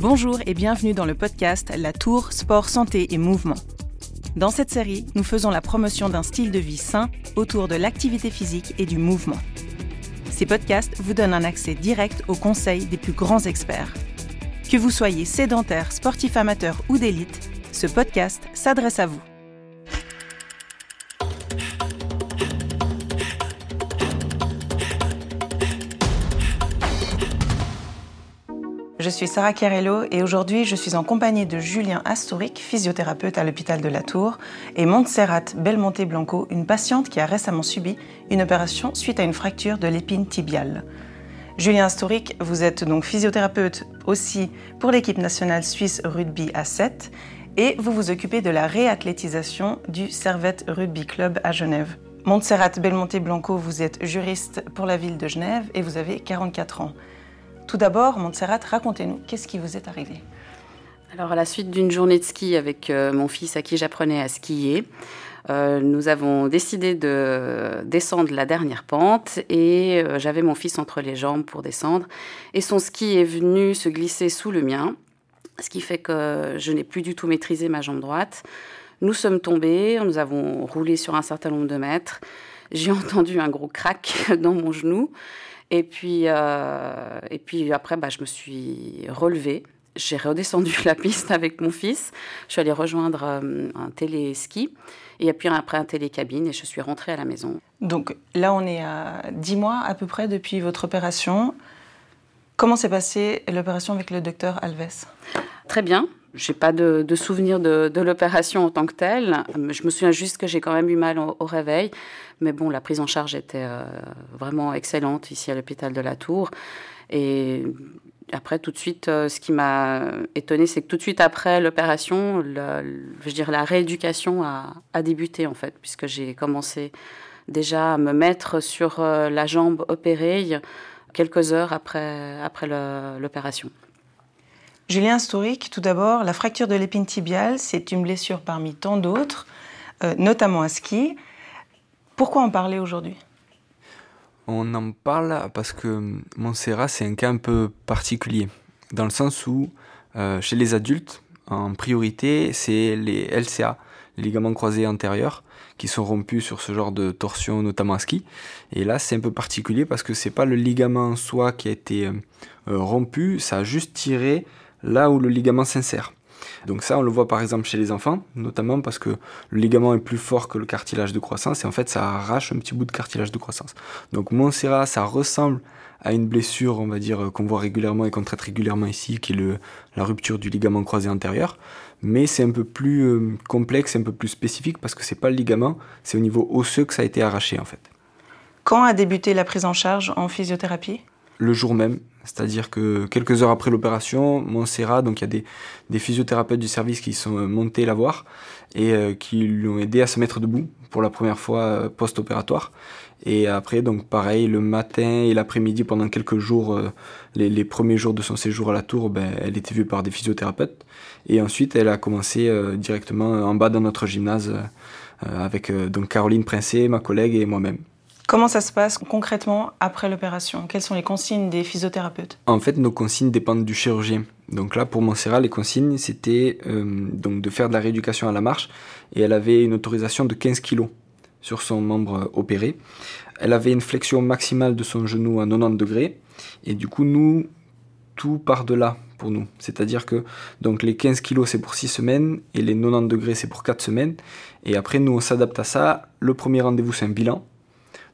Bonjour et bienvenue dans le podcast La Tour Sport, Santé et Mouvement. Dans cette série, nous faisons la promotion d'un style de vie sain autour de l'activité physique et du mouvement. Ces podcasts vous donnent un accès direct aux conseils des plus grands experts. Que vous soyez sédentaire, sportif amateur ou d'élite, ce podcast s'adresse à vous. Je suis Sarah Chiarello et aujourd'hui je suis en compagnie de Julien Astoric, physiothérapeute à l'hôpital de la Tour, et Montserrat Belmonte Blanco, une patiente qui a récemment subi une opération suite à une fracture de l'épine tibiale. Julien Astoric, vous êtes donc physiothérapeute aussi pour l'équipe nationale suisse rugby à 7 et vous vous occupez de la réathlétisation du Servette Rugby Club à Genève. Montserrat Belmonte Blanco, vous êtes juriste pour la ville de Genève et vous avez 44 ans. Tout d'abord, Montserrat, racontez-nous, qu'est-ce qui vous est arrivé? Alors, à la suite d'une journée de ski avec euh, mon fils à qui j'apprenais à skier, euh, nous avons décidé de descendre la dernière pente et euh, j'avais mon fils entre les jambes pour descendre. Et son ski est venu se glisser sous le mien, ce qui fait que je n'ai plus du tout maîtrisé ma jambe droite. Nous sommes tombés, nous avons roulé sur un certain nombre de mètres. J'ai entendu un gros crack dans mon genou. Et puis, euh, et puis après, bah, je me suis relevée. J'ai redescendu la piste avec mon fils. Je suis allée rejoindre euh, un téléski. Et puis après un télécabine et je suis rentrée à la maison. Donc là, on est à 10 mois à peu près depuis votre opération. Comment s'est passée l'opération avec le docteur Alves? Très bien. Je n'ai pas de, de souvenir de, l'opération en tant que telle. Je me souviens juste que j'ai quand même eu mal au, réveil. Mais bon, la prise en charge était euh, vraiment excellente ici à l'hôpital de la Tour. Et après, tout de suite, euh, ce qui m'a étonné, c'est que tout de suite après l'opération, je dirais la rééducation a, débuté en fait, puisque j'ai commencé déjà à me mettre sur euh, la jambe opérée quelques heures après l'opération. Julien Historique, tout d'abord, la fracture de l'épine tibiale, c'est une blessure parmi tant d'autres, euh, notamment à ski. Pourquoi en parler aujourd'hui? On en parle parce que Montserrat, c'est un cas un peu particulier, dans le sens où, euh, chez les adultes, en priorité, c'est les LCA, les ligaments croisés antérieurs, qui sont rompus sur ce genre de torsion, notamment à ski. Et là, c'est un peu particulier parce que c'est pas le ligament en soi qui a été euh, rompu, ça a juste tiré là où le ligament s'insère. Donc ça, on le voit par exemple chez les enfants, notamment parce que le ligament est plus fort que le cartilage de croissance et en fait ça arrache un petit bout de cartilage de croissance. Donc Montserrat, ça ressemble à une blessure, on va dire, qu'on voit régulièrement et qu'on traite régulièrement ici, qui est le, la rupture du ligament croisé antérieur. Mais c'est un peu plus euh, complexe, un peu plus spécifique parce que c'est pas le ligament, c'est au niveau osseux que ça a été arraché en fait. Quand a débuté la prise en charge en physiothérapie? Le jour même, c'est-à-dire que quelques heures après l'opération, Montserrat, donc il y a des, physiothérapeutes du service qui sont montés la voir et euh, qui lui ont aidé à se mettre debout pour la première fois euh, post-opératoire. Et après, donc pareil, le matin et l'après-midi, pendant quelques jours, euh, les, premiers jours de son séjour à la tour, ben, elle était vue par des physiothérapeutes. Et ensuite, elle a commencé euh, directement en bas dans notre gymnase euh, avec donc Caroline Princé, ma collègue et moi-même. Comment ça se passe concrètement après l'opération? Quelles sont les consignes des physiothérapeutes? En fait, nos consignes dépendent du chirurgien. Donc là, pour Montserrat, les consignes, c'était euh, donc de faire de la rééducation à la marche. Et elle avait une autorisation de 15 kg sur son membre opéré. Elle avait une flexion maximale de son genou à 90 degrés. Et du coup, nous, tout part de là pour nous. C'est-à-dire que donc les 15 kg c'est pour 6 semaines et les 90 degrés c'est pour 4 semaines. Et après, nous, on s'adapte à ça. Le premier rendez-vous, c'est un bilan.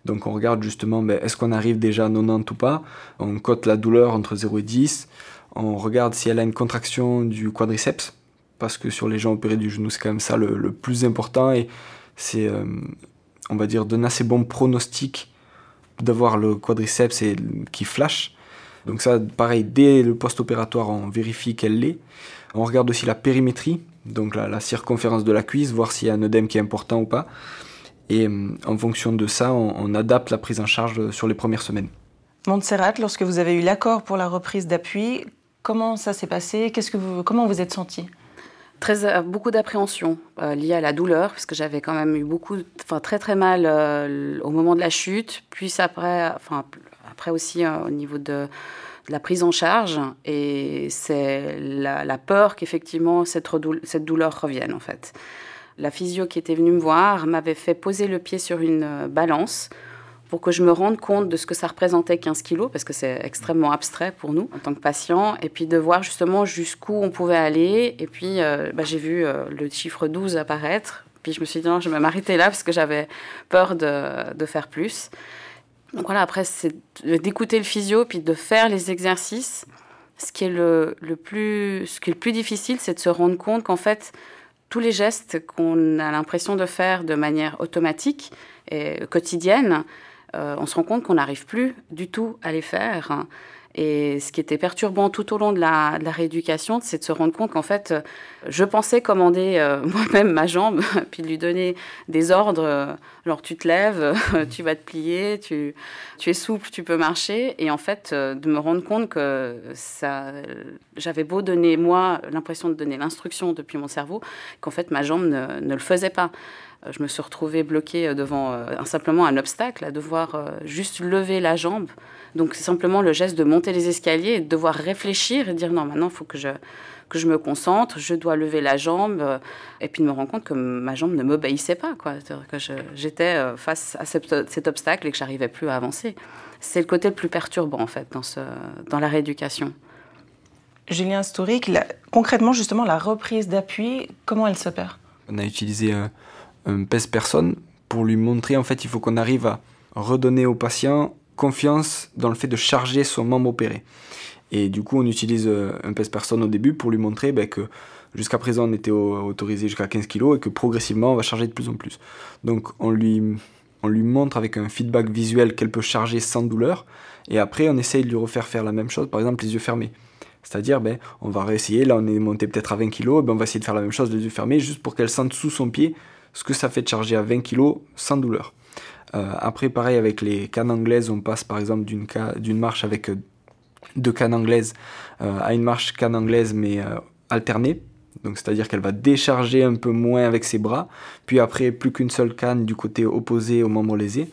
Donc on regarde justement, ben, est-ce qu'on arrive déjà à 90 ou pas? On cote la douleur entre 0 et 10. On regarde si elle a une contraction du quadriceps, parce que sur les gens opérés du genou, c'est quand même ça le, plus important. Et c'est, euh, on va dire, d'un assez bon pronostic d'avoir le quadriceps qui flash. Donc ça, pareil, dès le post-opératoire, on vérifie qu'elle l'est. On regarde aussi la périmétrie, donc la, la circonférence de la cuisse, voir s'il y a un œdème qui est important ou pas. Et en fonction de ça, on, on, adapte la prise en charge sur les premières semaines. Montserrat, lorsque vous avez eu l'accord pour la reprise d'appui, comment ça s'est passé? Qu'est-ce que vous, Comment vous êtes senti? Très, beaucoup d'appréhension euh, liée à la douleur, parce que j'avais quand même eu beaucoup, enfin très très mal euh, au moment de la chute, puis après, enfin après aussi euh, au niveau de, la prise en charge et c'est la, peur qu'effectivement cette, cette douleur revienne en fait. La physio qui était venue me voir m'avait fait poser le pied sur une euh, balance pour que je me rende compte de ce que ça représentait 15 kilos, parce que c'est extrêmement abstrait pour nous en tant que patients, et puis de voir justement jusqu'où on pouvait aller. Et puis euh, bah, j'ai vu euh, le chiffre 12 apparaître, puis je me suis dit non, je vais m'arrêter là parce que j'avais peur de, faire plus. Donc voilà, après c'est d'écouter le physio, puis de faire les exercices. Ce qui est le plus, ce qui est le plus difficile, c'est de se rendre compte qu'en fait, tous les gestes qu'on a l'impression de faire de manière automatique et quotidienne, euh, on se rend compte qu'on n'arrive plus du tout à les faire. Et ce qui était perturbant tout au long de la, rééducation, c'est de se rendre compte qu'en fait, je pensais commander euh, moi-même ma jambe, puis de lui donner des ordres, genre tu te lèves, tu vas te plier, tu, tu es souple, tu peux marcher. Et en fait, euh, de me rendre compte que ça, j'avais beau donner, moi, l'impression de donner l'instruction depuis mon cerveau, qu'en fait, ma jambe ne, le faisait pas je me suis retrouvée bloquée devant simplement un obstacle, à devoir juste lever la jambe donc c'est simplement le geste de monter les escaliers et de devoir réfléchir et dire non, maintenant il faut que je, que je me concentre, je dois lever la jambe, euh, et puis de me rendre compte que ma jambe ne m'obéissait pas, quoi. que j'étais euh, face à cet obstacle et que j'arrivais plus à avancer. C'est le côté le plus perturbant en fait dans, ce, dans la rééducation. Julien Storic, concrètement justement la reprise d'appui, comment elle s'opère On a utilisé un, un pèse-personne pour lui montrer en fait il faut qu'on arrive à redonner au patient confiance dans le fait de charger son membre opéré. Et du coup, on utilise euh, un pèse-personne au début pour lui montrer ben, que jusqu'à présent, on était autorisé jusqu'à 15 kg et que progressivement, on va charger de plus en plus. Donc, on lui, on lui montre avec un feedback visuel qu'elle peut charger sans douleur. Et après, on essaye de lui refaire faire la même chose, par exemple, les yeux fermés. C'est-à-dire, ben, on va réessayer, là on est monté peut-être à 20 kg, ben, on va essayer de faire la même chose les yeux fermés, juste pour qu'elle sente sous son pied ce que ça fait de charger à 20 kg sans douleur. Euh, après, pareil, avec les cannes anglaises, on passe par exemple d'une marche avec euh, deux cannes anglaises euh, à une marche canne anglaise mais alternée. Donc c'est-à-dire qu'elle va décharger un peu moins avec ses bras, puis après plus qu'une seule canne du côté opposé au membre lésé,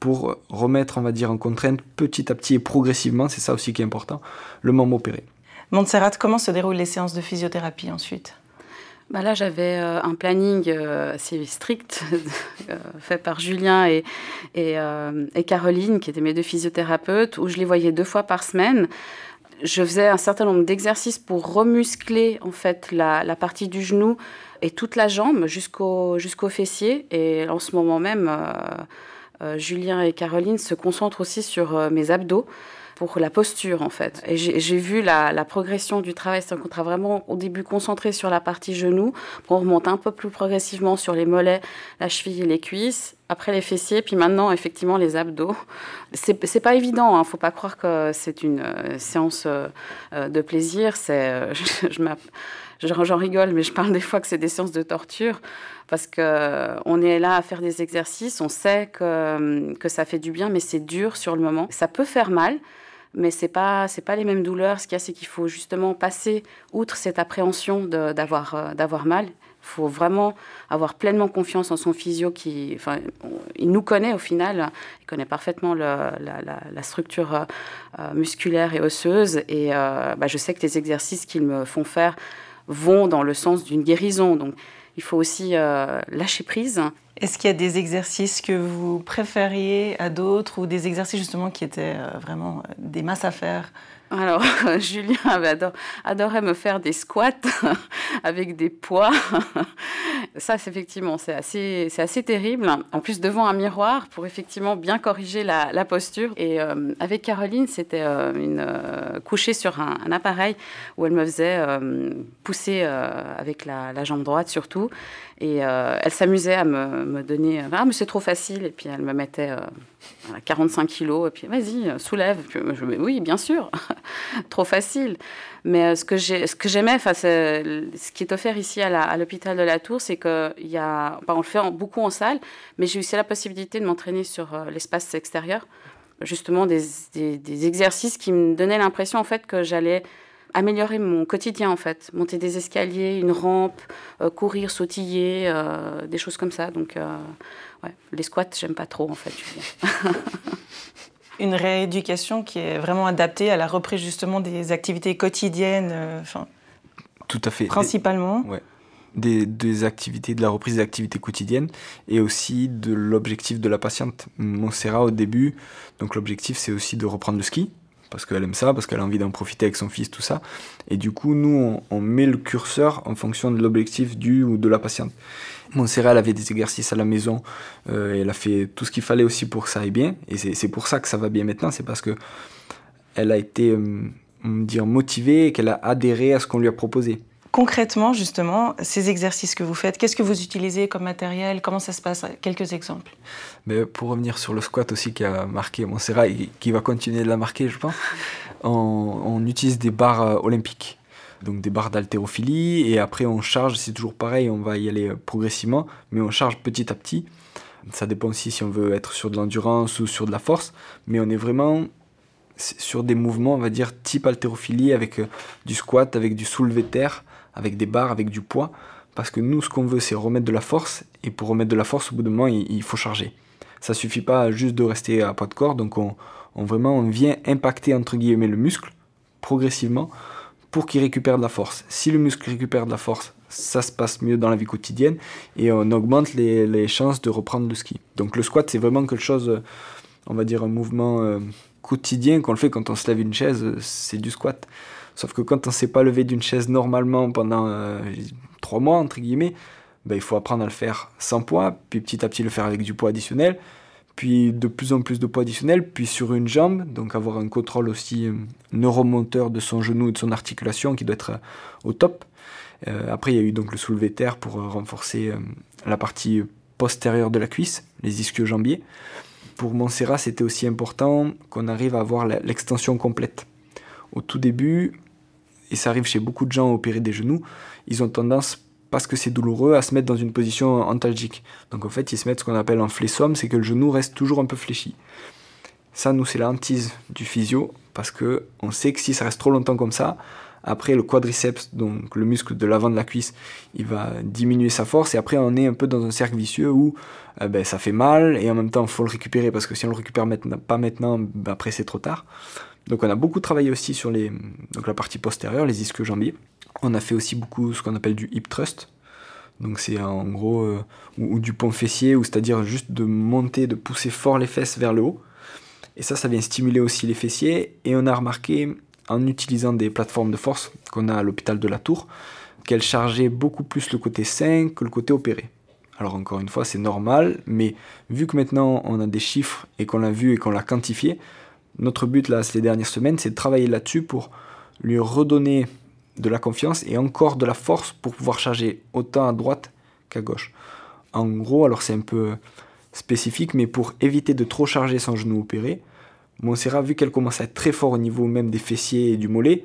pour remettre, on va dire, en contrainte petit à petit et progressivement, c'est ça aussi qui est important, le membre opéré. Montserrat, comment se déroulent les séances de physiothérapie ensuite? Bah là, j'avais euh, un planning euh, assez strict euh, fait par Julien et, et, Caroline, qui étaient mes deux physiothérapeutes, où je les voyais deux fois par semaine. Je faisais un certain nombre d'exercices pour remuscler en fait la, la, partie du genou et toute la jambe jusqu'au jusqu'au fessier. Et en ce moment même, Julien et Caroline se concentrent aussi sur mes abdos pour la posture en fait. Et j'ai vu la, progression du travail, c'est qu'on travaille vraiment au début concentré sur la partie genou, on remonte un peu plus progressivement sur les mollets, la cheville et les cuisses, après les fessiers, puis maintenant effectivement les abdos. C'est pas évident, hein, faut pas croire que c'est une euh, séance euh, euh, de plaisir. C'est, je, j'en rigole, mais je parle des fois que c'est des séances de torture parce que on est là à faire des exercices, on sait que, que ça fait du bien, mais c'est dur sur le moment. Ça peut faire mal, mais c'est pas pas les mêmes douleurs. Ce qu'il y a, c'est qu'il faut justement passer outre cette appréhension d'avoir euh, d'avoir mal. Il faut vraiment avoir pleinement confiance en son physio qui, enfin, il nous connaît au final, il connaît parfaitement la, structure euh, musculaire et osseuse. Et euh, bah, je sais que les exercices qu'ils me font faire vont dans le sens d'une guérison. Donc, il faut aussi lâcher prise. Est-ce qu'il y a des exercices que vous préfériez à d'autres ou des exercices justement qui étaient euh, vraiment euh, des masses à faire alors, Julien adorait me faire des squats avec des poids. Ça, c'est effectivement, c'est assez, assez terrible. En plus, devant un miroir pour effectivement bien corriger la, posture. Et euh, avec Caroline, c'était une couchée sur un, appareil où elle me faisait pousser avec la, jambe droite surtout. Et euh, elle s'amusait à me, donner Ah, mais c'est trop facile. Et puis elle me mettait euh, 45 kilos. Et puis vas-y, soulève. Puis, je, oui, bien sûr, trop facile. Mais euh, ce que j'aimais, ce qui est offert ici à l'hôpital de la Tour, c'est qu'il y a. on le fait beaucoup en salle, mais j'ai aussi la possibilité de m'entraîner sur euh, l'espace extérieur. Justement, des, exercices qui me donnaient l'impression en fait que j'allais améliorer mon quotidien en fait, monter des escaliers, une rampe, euh, courir, sautiller, des choses comme ça. Donc, les squats, j'aime pas trop en fait. Une rééducation qui est vraiment adaptée à la reprise justement des activités quotidiennes, enfin. Tout à fait. Principalement. Ouais. Des, des, activités, de la reprise des activités quotidiennes et aussi de l'objectif de la patiente. Montserrat, au début, donc l'objectif c'est aussi de reprendre le ski, parce qu'elle aime ça, parce qu'elle a envie d'en profiter avec son fils, tout ça. Et du coup, nous, on, met le curseur en fonction de l'objectif du ou de la patiente. Montserrat, elle avait des exercices à la maison, euh, elle a fait tout ce qu'il fallait aussi pour que ça aille bien. Et c'est pour ça que ça va bien maintenant, c'est parce que elle a été euh, dire, motivée et qu'elle a adhéré à ce qu'on lui a proposé. Concrètement, justement, ces exercices que vous faites, qu'est-ce que vous utilisez comme matériel? Comment ça se passe? Quelques exemples. Mais pour revenir sur le squat aussi qui a marqué Montserrat et qui va continuer de la marquer, je pense, on, utilise des barres euh, olympiques, donc des barres d'haltérophilie, et après on charge, c'est toujours pareil, on va y aller euh, progressivement, mais on charge petit à petit. Ça dépend aussi si on veut être sur de l'endurance ou sur de la force, mais on est vraiment sur des mouvements, on va dire, type haltérophilie, avec euh, du squat, avec du soulevé de terre, avec des barres, avec du poids. Parce que nous, ce qu'on veut, c'est remettre de la force. Et pour remettre de la force, au bout d'un moment, il, faut charger. Ça suffit pas juste de rester à poids de corps. Donc, on, vraiment, on vient impacter, entre guillemets, le muscle progressivement pour qu'il récupère de la force. Si le muscle récupère de la force, ça se passe mieux dans la vie quotidienne et on augmente les, chances de reprendre le ski. Donc le squat, c'est vraiment quelque chose, on va dire un mouvement euh, quotidien qu'on le fait quand on se lève une chaise, c'est du squat. Sauf que quand on ne s'est pas levé d'une chaise normalement pendant euh, trois mois, entre guillemets, ben, il faut apprendre à le faire sans poids, puis petit à petit le faire avec du poids additionnel, puis de plus en plus de poids additionnel, puis sur une jambe, donc avoir un contrôle aussi euh, neuromonteur de son genou et de son articulation qui doit être euh, au top. après, il y a eu donc le soulevé terre pour renforcer la partie postérieure de la cuisse, les ischio-jambiers. Pour Montserrat, c'était aussi important qu'on arrive à avoir l'extension complète. Au tout début, et ça arrive chez beaucoup de gens opérés des genoux, ils ont tendance, parce que c'est douloureux, à se mettre dans une position antalgique. Donc en fait, ils se mettent ce qu'on appelle un flessum, c'est que le genou reste toujours un peu fléchi. Ça, nous, c'est la hantise du physio, parce que on sait que si ça reste trop longtemps comme ça, après le quadriceps, donc le muscle de l'avant de la cuisse, il va diminuer sa force, et après on est un peu dans un cercle vicieux où euh, ben, ça fait mal, et en même temps il faut le récupérer, parce que si on le récupère maintenant, pas maintenant, ben, après c'est trop tard. Donc on a beaucoup travaillé aussi sur la partie postérieure, les ischio-jambiers. On a fait aussi beaucoup ce qu'on appelle du hip thrust. Donc c'est en gros, euh, ou, du pont fessier, ou c'est-à-dire juste de monter, de pousser fort les fesses vers le haut. Et ça, ça vient stimuler aussi les fessiers. Et on a remarqué, en utilisant des plateformes de force qu'on a à l'hôpital de la Tour, qu'elles chargeaient beaucoup plus le côté sain que le côté opéré. Alors encore une fois, c'est normal, mais vu que maintenant on a des chiffres et qu'on l'a vu et qu'on l'a quantifié, notre but là, ces dernières semaines, c'est de travailler là-dessus pour lui redonner de la confiance et encore de la force pour pouvoir charger autant à droite qu'à gauche. En gros, alors c'est un peu spécifique, mais pour éviter de trop charger son genou opéré, Montserrat, vu qu'elle commence à être très fort au niveau même des fessiers et du mollet,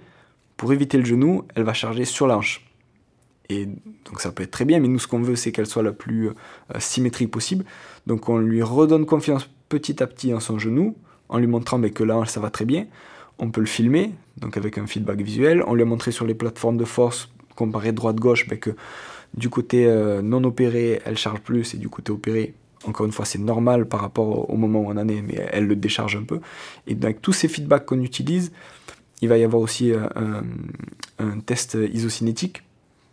pour éviter le genou, elle va charger sur la. Et donc ça peut être très bien, mais nous ce qu'on veut c'est qu'elle soit la plus euh, symétrique possible. Donc on lui redonne confiance petit à petit en son genou, en lui montrant mais que là ça va très bien. On peut le filmer, donc avec un feedback visuel. On lui a montré sur les plateformes de force, comparé droite-gauche, ben, que du côté euh, non opéré, elle charge plus, et du côté opéré, encore une fois, c'est normal par rapport au moment où on en est, mais elle le décharge un peu. Et avec tous ces feedbacks qu'on utilise, il va y avoir aussi euh, un, test isocinétique,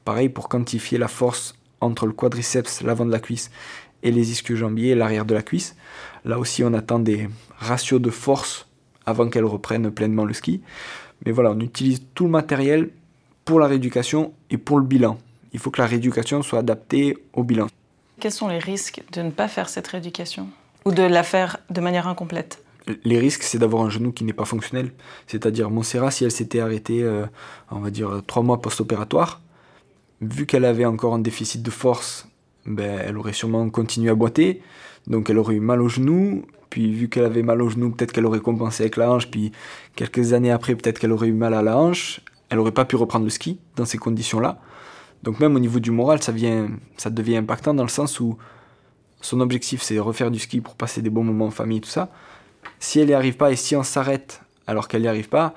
pareil pour quantifier la force entre le quadriceps, l'avant de la cuisse, et les ischio-jambiers, l'arrière de la cuisse. Là aussi, on attend des ratios de force avant qu'elle reprenne pleinement le ski. Mais voilà, on utilise tout le matériel pour la rééducation et pour le bilan. Il faut que la rééducation soit adaptée au bilan. Quels sont les risques de ne pas faire cette rééducation ou de la faire de manière incomplète? Les risques, c'est d'avoir un genou qui n'est pas fonctionnel. C'est-à-dire, Montserrat, si elle s'était arrêtée, euh, on va dire, trois mois post-opératoire, vu qu'elle avait encore un déficit de force ben, elle aurait sûrement continué à boiter, donc elle aurait eu mal au genou, puis vu qu'elle avait mal au genou, peut-être qu'elle aurait compensé avec la hanche, puis quelques années après, peut-être qu'elle aurait eu mal à la hanche, elle aurait pas pu reprendre le ski dans ces conditions-là. Donc même au niveau du moral, ça, vient, ça devient impactant dans le sens où son objectif c'est refaire du ski pour passer des bons moments en famille, tout ça. Si elle n'y arrive pas et si on s'arrête alors qu'elle n'y arrive pas,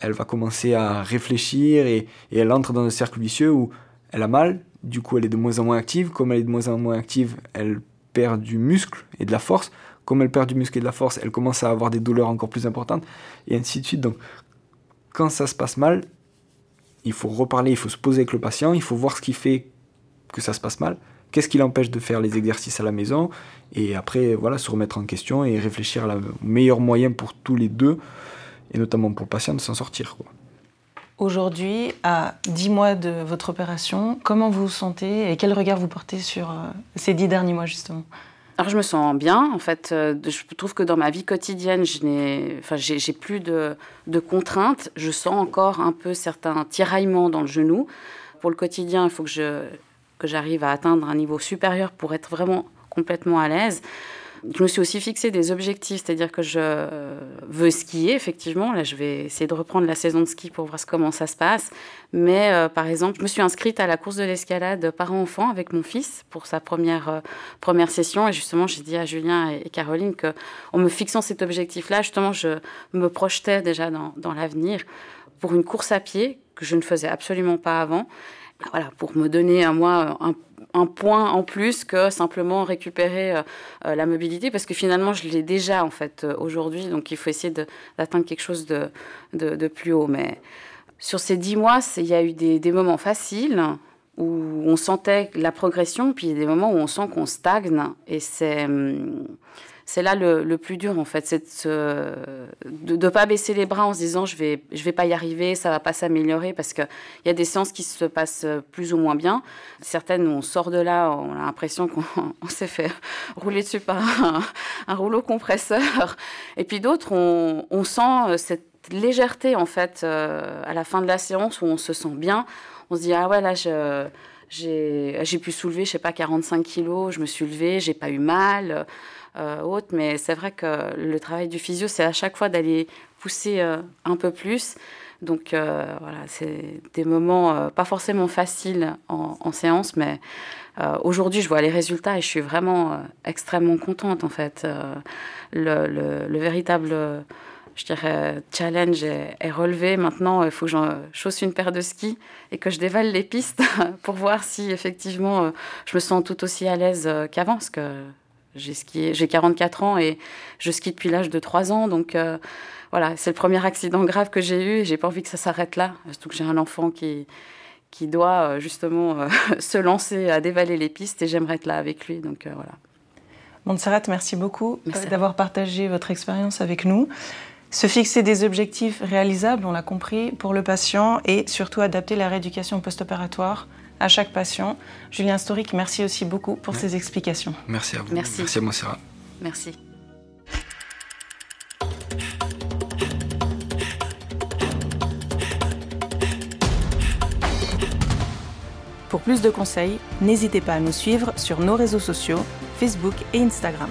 elle va commencer à réfléchir et, et elle entre dans un cercle vicieux où elle a mal, du coup elle est de moins en moins active. Comme elle est de moins en moins active, elle perd du muscle et de la force. comme elle perd du muscle et de la force, elle commence à avoir des douleurs encore plus importantes, et ainsi de suite. Donc, quand ça se passe mal, il faut reparler, il faut se poser avec le patient, il faut voir ce qui fait que ça se passe mal, qu'est-ce qui l'empêche de faire les exercices à la maison, et après, voilà, se remettre en question et réfléchir au meilleur moyen pour tous les deux, et notamment pour le patient, de s'en sortir. Aujourd'hui, à 10 mois de votre opération, comment vous vous sentez et quel regard vous portez sur euh, ces 10 derniers mois justement? Alors je me sens bien, en fait. Euh, je trouve que dans ma vie quotidienne, je n'ai, enfin, j'ai, plus de, de, contraintes. Je sens encore un peu certains tiraillements dans le genou. Pour le quotidien, il faut que, je, que j'arrive à atteindre un niveau supérieur pour être vraiment complètement à l'aise. Je me suis aussi fixé des objectifs, c'est-à-dire que je veux skier, effectivement. Là, je vais essayer de reprendre la saison de ski pour voir comment ça se passe. Mais euh, par exemple, je me suis inscrite à la course de l'escalade parents-enfants avec mon fils pour sa première, euh, première session. Et justement, j'ai dit à Julien et, Caroline que, en me fixant cet objectif-là, justement, je me projetais déjà dans, dans l'avenir pour une course à pied que je ne faisais absolument pas avant. Voilà, pour me donner à moi un un point en plus que simplement récupérer euh, euh, la mobilité, parce que finalement, je l'ai déjà en fait euh, aujourd'hui, donc il faut essayer d'atteindre quelque chose de, de, plus haut. Mais sur ces dix mois, il y a eu des, des, moments faciles où on sentait la progression, puis des moments où on sent qu'on stagne, et c'est hum, c'est là le, plus dur en fait, c'est de ne pas baisser les bras en se disant je vais je vais pas y arriver, ça va pas s'améliorer parce qu'il y a des séances qui se passent plus ou moins bien. Certaines on sort de là, on a l'impression qu'on s'est fait rouler dessus par un, rouleau compresseur, et puis d'autres on, sent cette légèreté en fait euh, à la fin de la séance où on se sent bien, on se dit ah ouais là j'ai pu soulever, je sais pas, 45 kilos, je me suis levée, j'ai pas eu mal. Euh, mais c'est vrai que le travail du physio, c'est à chaque fois d'aller pousser euh, un peu plus. Donc euh, voilà, c'est des moments pas forcément faciles en, séance, mais aujourd'hui je vois les résultats et je suis vraiment extrêmement contente en fait. Le, le, véritable, je dirais, challenge est, relevé. Maintenant, il faut que j'en chausse une paire de skis et que je dévale les pistes pour voir si effectivement je me sens tout aussi à l'aise qu'avant, j'ai skié, j'ai 44 ans et je skie depuis l'âge de 3 ans. Donc euh, voilà, c'est le premier accident grave que j'ai eu et j'ai pas envie que ça s'arrête là. Surtout que j'ai un enfant qui, qui doit euh, justement euh, se lancer à dévaler les pistes et j'aimerais être là avec lui. Donc voilà. Montserrat, merci beaucoup d'avoir partagé votre expérience avec nous. Se fixer des objectifs réalisables, on l'a compris, pour le patient et surtout adapter la rééducation post-opératoire à chaque patient. Julien Storic, merci aussi beaucoup pour ces explications. Merci à vous. Merci, merci à Montserrat. Merci. Pour plus de conseils, n'hésitez pas à nous suivre sur nos réseaux sociaux, Facebook et Instagram.